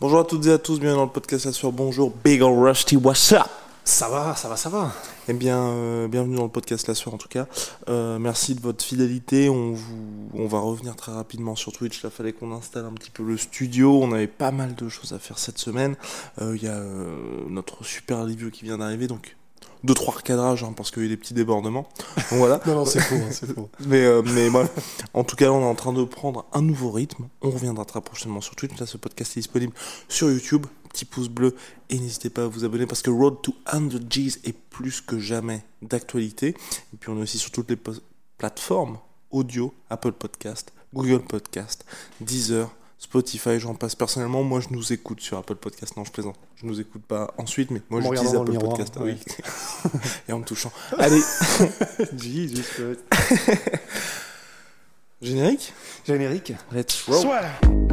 Bonjour à toutes et à tous, bienvenue dans le podcast La Sueur. Bonjour, Big Ol' Rusty, what's up? Ça va, ça va, ça va. Eh bien, euh, bienvenue dans le podcast La Sueur en tout cas. Euh, merci de votre fidélité. On, vous, on va revenir très rapidement sur Twitch. Là, fallait qu'on installe un petit peu le studio. On avait pas mal de choses à faire cette semaine. Euh, Il y a euh, notre super review qui vient d'arriver, donc deux trois recadrages hein, parce qu'il y a eu des petits débordements. Donc voilà. Non, non, c'est faux, hein, faux. Mais, euh, mais voilà. En tout cas, on est en train de prendre un nouveau rythme. On reviendra très prochainement sur Twitch. Là, ce podcast est disponible sur YouTube. Petit pouce bleu et n'hésitez pas à vous abonner parce que Road to 100 G's est plus que jamais d'actualité. Et puis, on est aussi sur toutes les plateformes audio Apple Podcast, Google Podcast, Deezer. Spotify, j'en passe personnellement. Moi, je nous écoute sur Apple Podcast. Non, je plaisante. Je nous écoute pas ensuite, mais moi, j'utilise Apple miroir, Podcast. Oui. Et en me touchant. Allez, Jesus générique? Générique. Let's roll. Alors,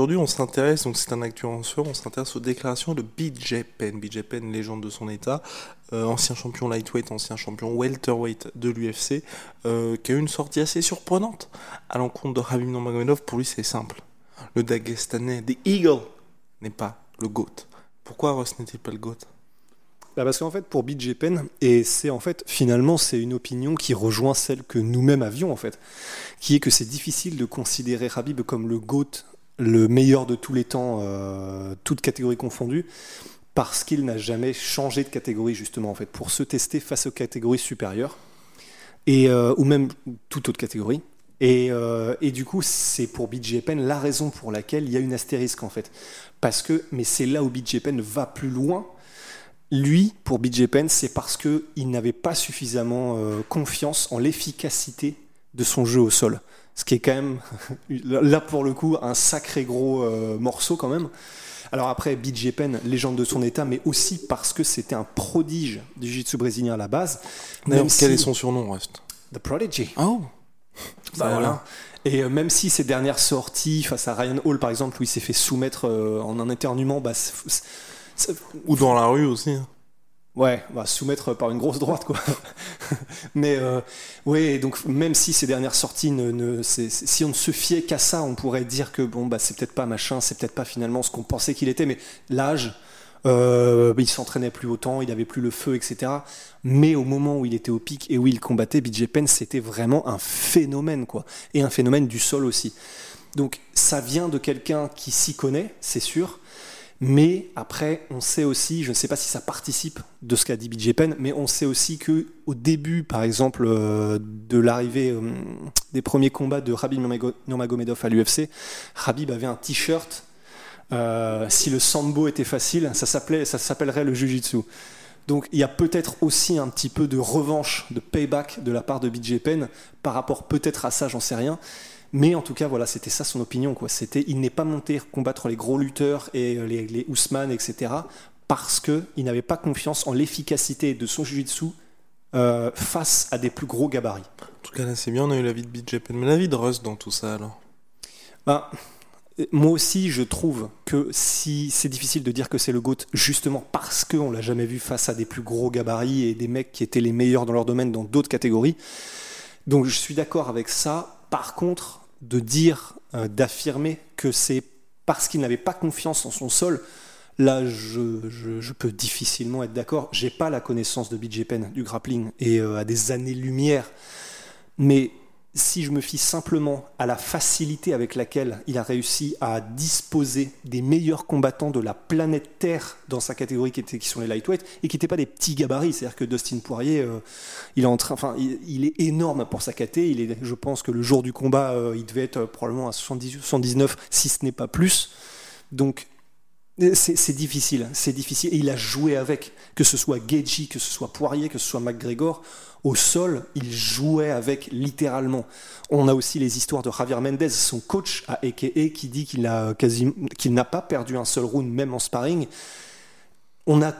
aujourd'hui, on s'intéresse, donc c'est un on s'intéresse aux déclarations de BJ Penn. BJ Penn, légende de son état, euh, ancien champion lightweight, ancien champion welterweight de l'UFC, euh, qui a eu une sortie assez surprenante à l'encontre de Khabib Nurmagomedov. Pour lui, c'est simple. Le Dagestanais, The Eagle, n'est pas le GOAT. Pourquoi Ross n'est-il pas le GOAT? Bah parce qu'en fait, pour BJ Penn, et c'est en fait, finalement, c'est une opinion qui rejoint celle que nous-mêmes avions, en fait, qui est que c'est difficile de considérer Habib comme le GOAT, le meilleur de tous les temps, euh, toutes catégories confondues, parce qu'il n'a jamais changé de catégorie, justement, en fait, pour se tester face aux catégories supérieures, euh, ou même toute autre catégorie. Et, euh, du coup, c'est pour BJ Penn la raison pour laquelle il y a une astérisque, en fait. Parce que, mais c'est là où BJ Penn va plus loin, lui, pour BJ Penn, c'est parce qu'il n'avait pas suffisamment confiance en l'efficacité de son jeu au sol. Ce qui est quand même, là pour le coup, un sacré gros euh, morceau quand même. Alors après, BJ Penn, légende de son état, mais aussi parce que c'était un prodige du jiu-jitsu brésilien à la base. Même quel si- est son surnom, Rust The Prodigy. Oh Bah voilà. Et euh, même si ces dernières sorties face à Ryan Hall, par exemple, où il s'est fait soumettre euh, en un éternuement, bah, Ou dans la rue aussi. Ouais, bah, soumettre par une grosse droite, quoi. Mais euh, oui, donc même si ces dernières sorties, ne, si on ne se fiait qu'à ça, on pourrait dire que bon, bah, c'est peut-être pas machin, c'est peut-être pas finalement ce qu'on pensait qu'il était, mais l'âge, euh, il s'entraînait plus autant, il avait plus le feu, etc. Mais au moment où il était au pic et où il combattait, BJ Penn, c'était vraiment un phénomène, quoi. Et un phénomène du sol aussi. Donc ça vient de quelqu'un qui s'y connaît, c'est sûr. Mais après, on sait aussi, je ne sais pas si ça participe de ce qu'a dit BJ Penn, mais on sait aussi que au début, par exemple, euh, de l'arrivée euh, des premiers combats de Nurmago- Nurmagomedov à l'UFC, Khabib avait un t-shirt. euh, si le sambo était facile, ça s'appelait, ça s'appellerait le jujitsu. Donc il y a peut-être aussi un petit peu de revanche, de payback de la part de BJ Penn par rapport peut-être à ça, j'en sais rien. Mais en tout cas, voilà, c'était ça son opinion. Quoi. C'était, il n'est pas monté combattre les gros lutteurs et euh, les, les Ousmane, etc. Parce qu'il n'avait pas confiance en l'efficacité de son jiu-jitsu euh, face à des plus gros gabarits. En tout cas, là, c'est bien, on a eu l'avis de BJ Penn. Mais l'avis de Rust dans tout ça, alors? Ben, moi aussi, je trouve que si c'est difficile de dire que c'est le GOAT, justement parce qu'on l'a jamais vu face à des plus gros gabarits et des mecs qui étaient les meilleurs dans leur domaine dans d'autres catégories. Donc je suis d'accord avec ça. Par contre, de dire, euh, d'affirmer que c'est parce qu'il n'avait pas confiance en son sol, là, je, peux difficilement être d'accord. J'ai pas la connaissance de BJ Penn du grappling et euh, à des années-lumière. Mais si je me fie simplement à la facilité avec laquelle il a réussi à disposer des meilleurs combattants de la planète Terre dans sa catégorie qui, sont les lightweight et qui n'étaient pas des petits gabarits, c'est-à-dire que Dustin Poirier, euh, il est enfin, il, est énorme pour sa caté. Je pense que le jour du combat, euh, il devait être probablement à 70, 79, si ce n'est pas plus. Donc c'est difficile, c'est difficile. Et il a joué avec, que ce soit Gaethje, que ce soit Poirier, que ce soit McGregor au sol, il jouait avec littéralement. On a aussi les histoires de Javier Mendez, son coach à EKE, qui dit qu'il n'a pas perdu un seul round, même en sparring. On a,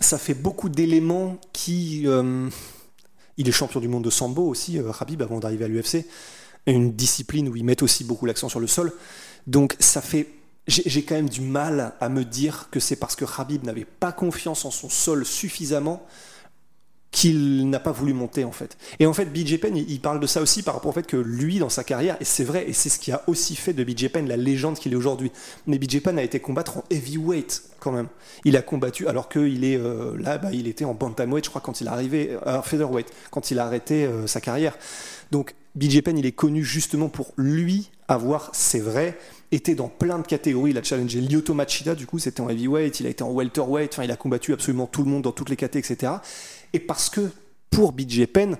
ça fait beaucoup d'éléments qui. Euh, il est champion du monde de sambo aussi, euh, Habib, avant d'arriver à l'UFC. Une discipline où ils mettent aussi beaucoup l'accent sur le sol. Donc ça fait j'ai quand même du mal à me dire que c'est parce que Habib n'avait pas confiance en son sol suffisamment qu'il n'a pas voulu monter en fait. Et en fait, BJ Penn, il, parle de ça aussi par rapport au fait que lui, dans sa carrière, et c'est vrai, et c'est ce qui a aussi fait de BJ Penn la légende qu'il est aujourd'hui. Mais BJ Penn a été combattre en heavyweight quand même. Il a combattu alors qu'il est euh, là, bah, il était en bantamweight, je crois, quand il est arrivé, euh, featherweight, quand il a arrêté euh, sa carrière. Donc BJ Penn, il est connu justement pour lui avoir, c'est vrai, été dans plein de catégories. Il a challengé Lyoto Machida, du coup, c'était en heavyweight, il a été en welterweight, enfin, il a combattu absolument tout le monde dans toutes les catégories, etc et parce que pour BJ Penn,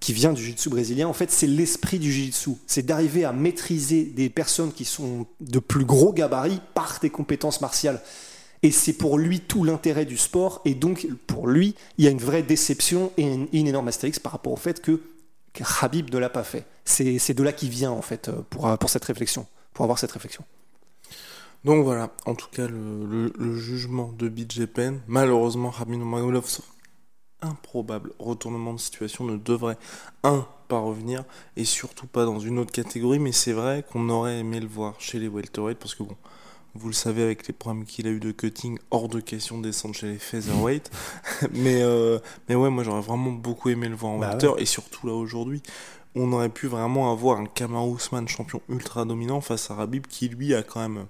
qui vient du jiu-jitsu brésilien, en fait, c'est l'esprit du jiu-jitsu. C'est d'arriver à maîtriser des personnes qui sont de plus gros gabarits par des compétences martiales. Et c'est pour lui tout l'intérêt du sport. Et donc, pour lui, il y a une vraie déception et une, énorme astérix par rapport au fait que, Habib ne l'a pas fait. C'est de là qu'il vient, en fait, pour, pour cette réflexion, pour avoir cette réflexion. Donc voilà, en tout cas, le, jugement de BJ Penn, malheureusement, Habib Nurmagomedov improbable retournement de situation ne devrait, un, pas revenir, et surtout pas dans une autre catégorie, mais c'est vrai qu'on aurait aimé le voir chez les welterweight, parce que bon, vous le savez avec les problèmes qu'il a eu de cutting, hors de question de descendre chez les featherweight, mais, euh, mais ouais, moi j'aurais vraiment beaucoup aimé le voir en bah welter, et surtout là aujourd'hui, on aurait pu vraiment avoir un Kamaru Usman champion ultra dominant face à Rabib qui lui a quand même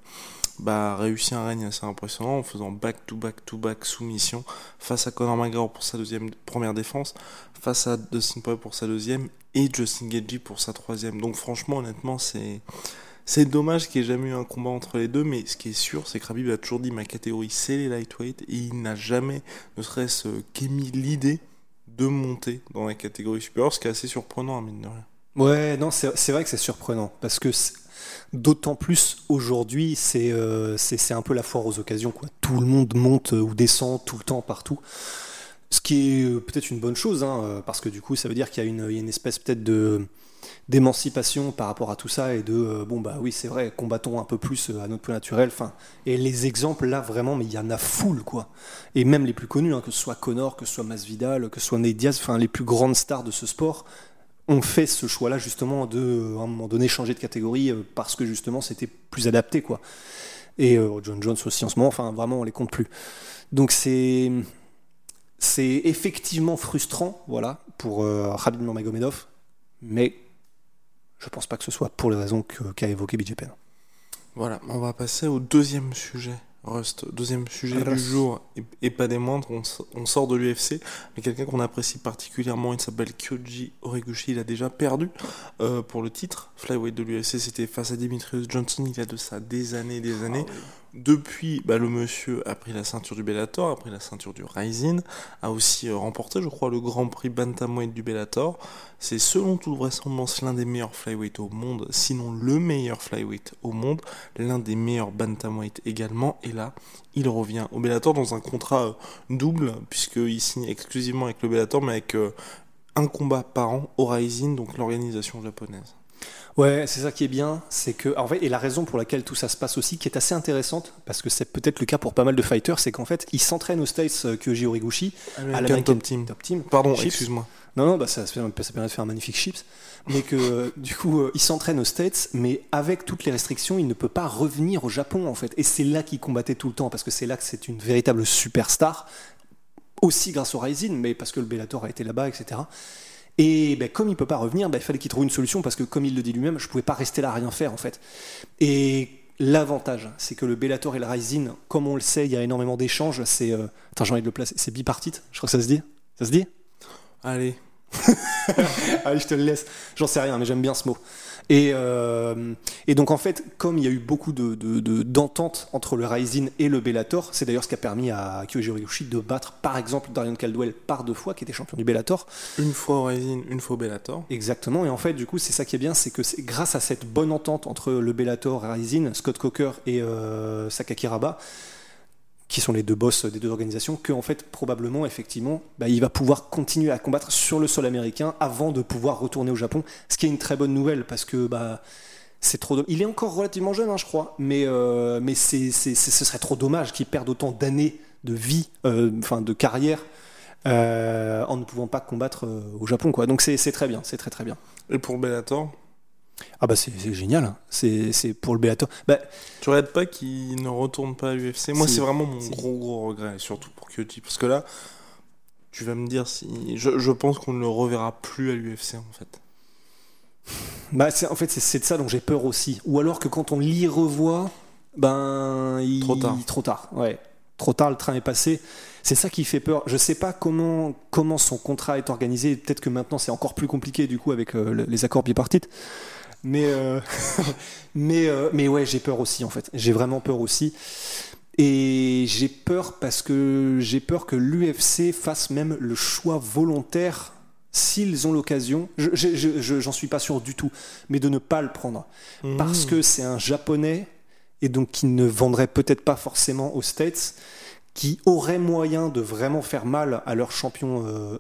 bah, réussi un règne assez impressionnant en faisant back-to-back-to-back soumission face à Conor McGregor pour sa deuxième, première défense, face à Dustin Poirier pour sa deuxième et Justin Gaethje pour sa troisième. Donc franchement, honnêtement, c'est c'est dommage qu'il n'y ait jamais eu un combat entre les deux, mais ce qui est sûr, c'est que Rabib a toujours dit ma catégorie c'est les lightweight et il n'a jamais, ne serait-ce qu'émis l'idée de monter dans la catégorie supérieure, ce qui est assez surprenant, à hein, mine de rien. Ouais, non, c'est vrai que c'est surprenant parce que D'autant plus aujourd'hui, euh, c'est un peu la foire aux occasions. Quoi. Tout le monde monte ou descend tout le temps partout. Ce qui est euh, peut-être une bonne chose, hein, euh, parce que du coup, ça veut dire qu'il y, a une espèce peut-être de d'émancipation par rapport à tout ça et de bon bah oui c'est vrai combattons un peu plus à notre point naturel enfin et les exemples là vraiment mais il y en a foule quoi et même les plus connus hein, que ce soit Connor que ce soit Masvidal que ce soit Nate Diaz enfin les plus grandes stars de ce sport ont fait ce choix-là justement de, à un moment donné, changer de catégorie euh, parce que justement c'était plus adapté, quoi. Et euh, John Jones aussi en ce moment, enfin vraiment on les compte plus. Donc c'est c'est effectivement frustrant, voilà, pour euh, Khabib Nurmagomedov, mais je pense pas que ce soit pour les raisons qu'a évoqué BJ Penn. Voilà, on va passer au deuxième sujet Rust, deuxième sujet du jour, et, pas des moindres, on, sort de l'UFC, mais quelqu'un qu'on apprécie particulièrement, il s'appelle Kyoji Horiguchi, il a déjà perdu euh, pour le titre. Flyweight de l'UFC, c'était face à Dimitrius Johnson, il y a de ça des années et des années. Ah depuis, bah, le monsieur a pris la ceinture du Bellator, a pris la ceinture du Rising, a aussi euh, remporté, je crois, le Grand Prix Bantamweight du Bellator. C'est selon toute vraisemblance l'un des meilleurs flyweight au monde, sinon le meilleur flyweight au monde, l'un des meilleurs bantamweight également. Et là, il revient au Bellator dans un contrat euh, double, puisqu'il signe exclusivement avec le Bellator, mais avec euh, un combat par an au Rising, donc l'organisation japonaise. Ouais, c'est ça qui est bien, c'est que en fait, et la raison pour laquelle tout ça se passe aussi, qui est assez intéressante, parce que c'est peut-être le cas pour pas mal de fighters, c'est qu'en fait, ils s'entraînent aux States euh, Kyoji Horiguchi à la Top Team. Top Team. Pardon, excuse-moi. Non, non, bah ça, ça, permet de faire un magnifique chips, mais que euh, du coup, euh, il s'entraîne aux States, mais avec toutes les restrictions, il ne peut pas revenir au Japon en fait. Et c'est là qu'il combattait tout le temps, parce que c'est là que c'est une véritable superstar, aussi grâce au Rising, mais parce que le Bellator a été là-bas, etc. Et ben, comme il peut pas revenir, ben, il fallait qu'il trouve une solution parce que, comme il le dit lui-même, je pouvais pas rester là à rien faire en fait. Et l'avantage, c'est que le Bellator et le Rising, comme on le sait, il y a énormément d'échanges. C'est, euh... j'ai de le placer. C'est bipartite. Je crois que ça se dit. Ça se dit? Allez, Allez, je te le laisse. J'en sais rien, mais j'aime bien ce mot. Et, euh, et donc en fait, comme il y a eu beaucoup de, de- entre le Rising et le Bellator, c'est d'ailleurs ce qui a permis à Kyoji de battre par exemple Darion Caldwell par deux fois, qui était champion du Bellator. Une fois au Rising, une fois au Bellator. Exactement, et en fait, du coup, c'est ça qui est bien, c'est que grâce à cette bonne entente entre le Bellator Rising, Scott Coker et euh, Sakaki Raba, qui sont les deux boss des deux organisations, que en fait, probablement, effectivement, bah, il va pouvoir continuer à combattre sur le sol américain avant de pouvoir retourner au Japon, ce qui est une très bonne nouvelle parce que bah, c'est trop. Il est encore relativement jeune, hein, je crois, mais euh, mais c'est, c'est- ce serait trop dommage qu'il perde autant d'années de vie, euh, enfin de carrière. euh, en ne pouvant pas combattre au Japon quoi donc c'est c'est très bien c'est très très bien Et pour Bellator, ah bah c'est génial, hein. c'est pour le Bellator. Bah, tu regrettes pas qu'il ne retourne pas à l'UFC Moi, c'est vraiment mon gros gros regret, surtout pour Kyoji. Parce que là, tu vas me dire si. Je, je pense qu'on ne le reverra plus à l'UFC en fait. bah en fait c'est de ça dont j'ai peur aussi. Ou alors que quand on l'y revoit, ben il... Trop tard. trop tard, ouais, trop tard le train est passé. C'est ça qui fait peur. Je sais pas comment comment son contrat est organisé. Peut-être que maintenant c'est encore plus compliqué du coup avec euh, le- les accords bipartites. Mais euh, mais euh, mais ouais j'ai peur aussi en fait. J'ai vraiment peur aussi. Et j'ai peur parce que j'ai peur que l'UFC fasse même le choix volontaire, s'ils ont l'occasion, je- je- je- je- j'en suis pas sûr du tout, mais de ne pas le prendre. Parce Mmh. que c'est un japonais, et donc qui ne vendrait peut-être pas forcément aux States, qui aurait moyen de vraiment faire mal à leur champion euh,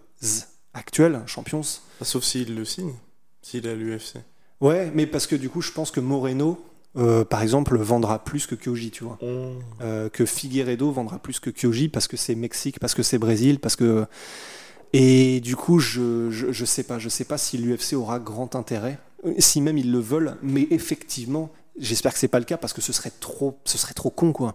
actuel, champions. Sauf s'il le signe, s'il est à l'UFC. Ouais, mais parce que du coup, je pense que Moreno, euh, par exemple, vendra plus que Kyoji, tu vois. Euh, que Figueredo vendra plus que Kyoji parce que c'est Mexique, parce que c'est Brésil, parce que et du coup je, je je sais pas, je sais pas si l'UFC aura grand intérêt, euh, si même ils le veulent, mais effectivement j'espère que c'est pas le cas parce que ce serait trop ce serait trop con quoi.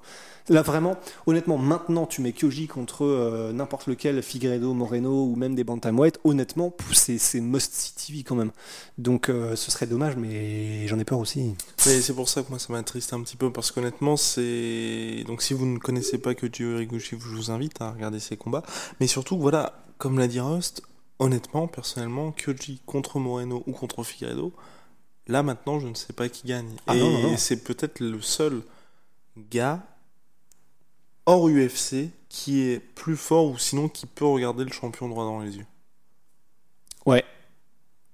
Là vraiment, honnêtement, maintenant tu mets Kyoji contre euh, n'importe lequel, Figueredo, Moreno ou même des bantamweight, honnêtement c'est must see TV quand même. Donc euh, ce serait dommage, mais j'en ai peur aussi. C'est pour ça que moi ça m'attriste un petit peu parce qu'honnêtement c'est donc si vous ne connaissez pas que Horiguchi, je vous invite à regarder ses combats. Mais surtout voilà, comme l'a dit Rust, honnêtement personnellement Kyoji contre Moreno ou contre Figueredo, là maintenant je ne sais pas qui gagne. Ah Et c'est peut-être le seul gars hors UFC qui est plus fort ou sinon qui peut regarder le champion droit dans les yeux. Ouais.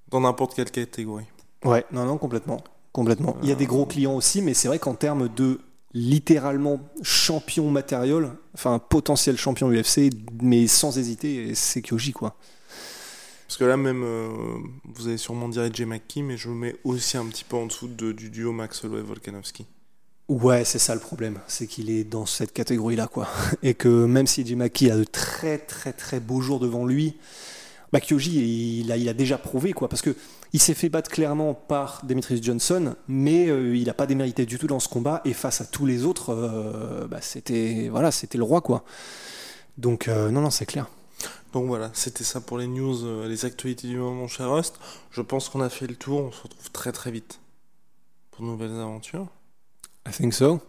Dans n'importe quelle catégorie. Ouais, non, non, complètement. Complètement. Il y a des gros clients aussi, mais c'est vrai qu'en termes de littéralement champion matériel, enfin potentiel champion UFC, mais sans hésiter, c'est Kyoji quoi. Parce que là même, euh, vous allez sûrement dire AJ McKee, mais je le mets aussi un petit peu en dessous de- du duo Max Holloway Volkanovski. Ouais, c'est ça le problème, c'est qu'il est dans cette catégorie-là, quoi. Et que même si Jim Maki a de très très très beaux jours devant lui, bah Kyoji, il a, déjà prouvé, quoi. Parce que il s'est fait battre clairement par Demetrius Johnson, mais euh, il n'a pas démérité du tout dans ce combat. Et face à tous les autres, euh, bah, c'était voilà, c'était le roi, quoi. Donc non, non, c'est clair. Donc voilà, c'était ça pour les news, euh, les actualités du moment, cher Rust. Je pense qu'on a fait le tour, on se retrouve très très vite pour de nouvelles aventures. I think so.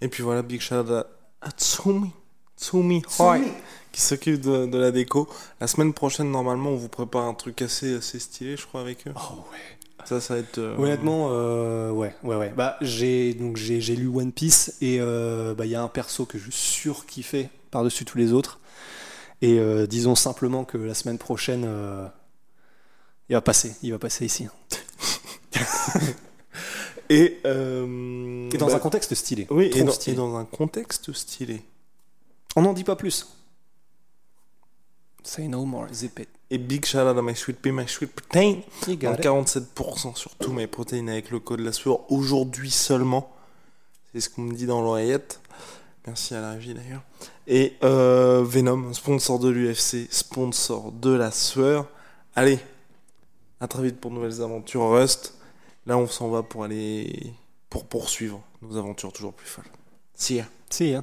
Et puis voilà, big shout out à, à Tsumi, Tsumi Hoi, qui s'occupe de, de la déco. La semaine prochaine, normalement, on vous prépare un truc assez, assez stylé, je crois, avec eux. Oh ouais. Ça, ça va être... euh, Honnêtement, euh, ouais, ouais, ouais. Bah, j'ai donc j'ai j'ai lu One Piece et euh, bah il y a un perso que je surkiffais par-dessus tous les autres. Et euh, disons simplement que la semaine prochaine, euh, il va passer, il va passer ici. Et, euh, Et dans bah, un contexte stylé. Oui, et dans, stylé. et dans un contexte stylé. On n'en dit pas plus. Say no more, zip it. Et big shout out à My Sweet Pea, My Sweet Protein. It. 47% sur tous mes protéines avec le code la sueur aujourd'hui seulement. C'est ce qu'on me dit dans l'oreillette. Merci à la régie d'ailleurs. Et euh, Venom, sponsor de l'UFC, sponsor de la sueur. Allez, à très vite pour de nouvelles aventures Rust. Là, on s'en va pour aller pour poursuivre nos aventures toujours plus folles. See ya. See ya.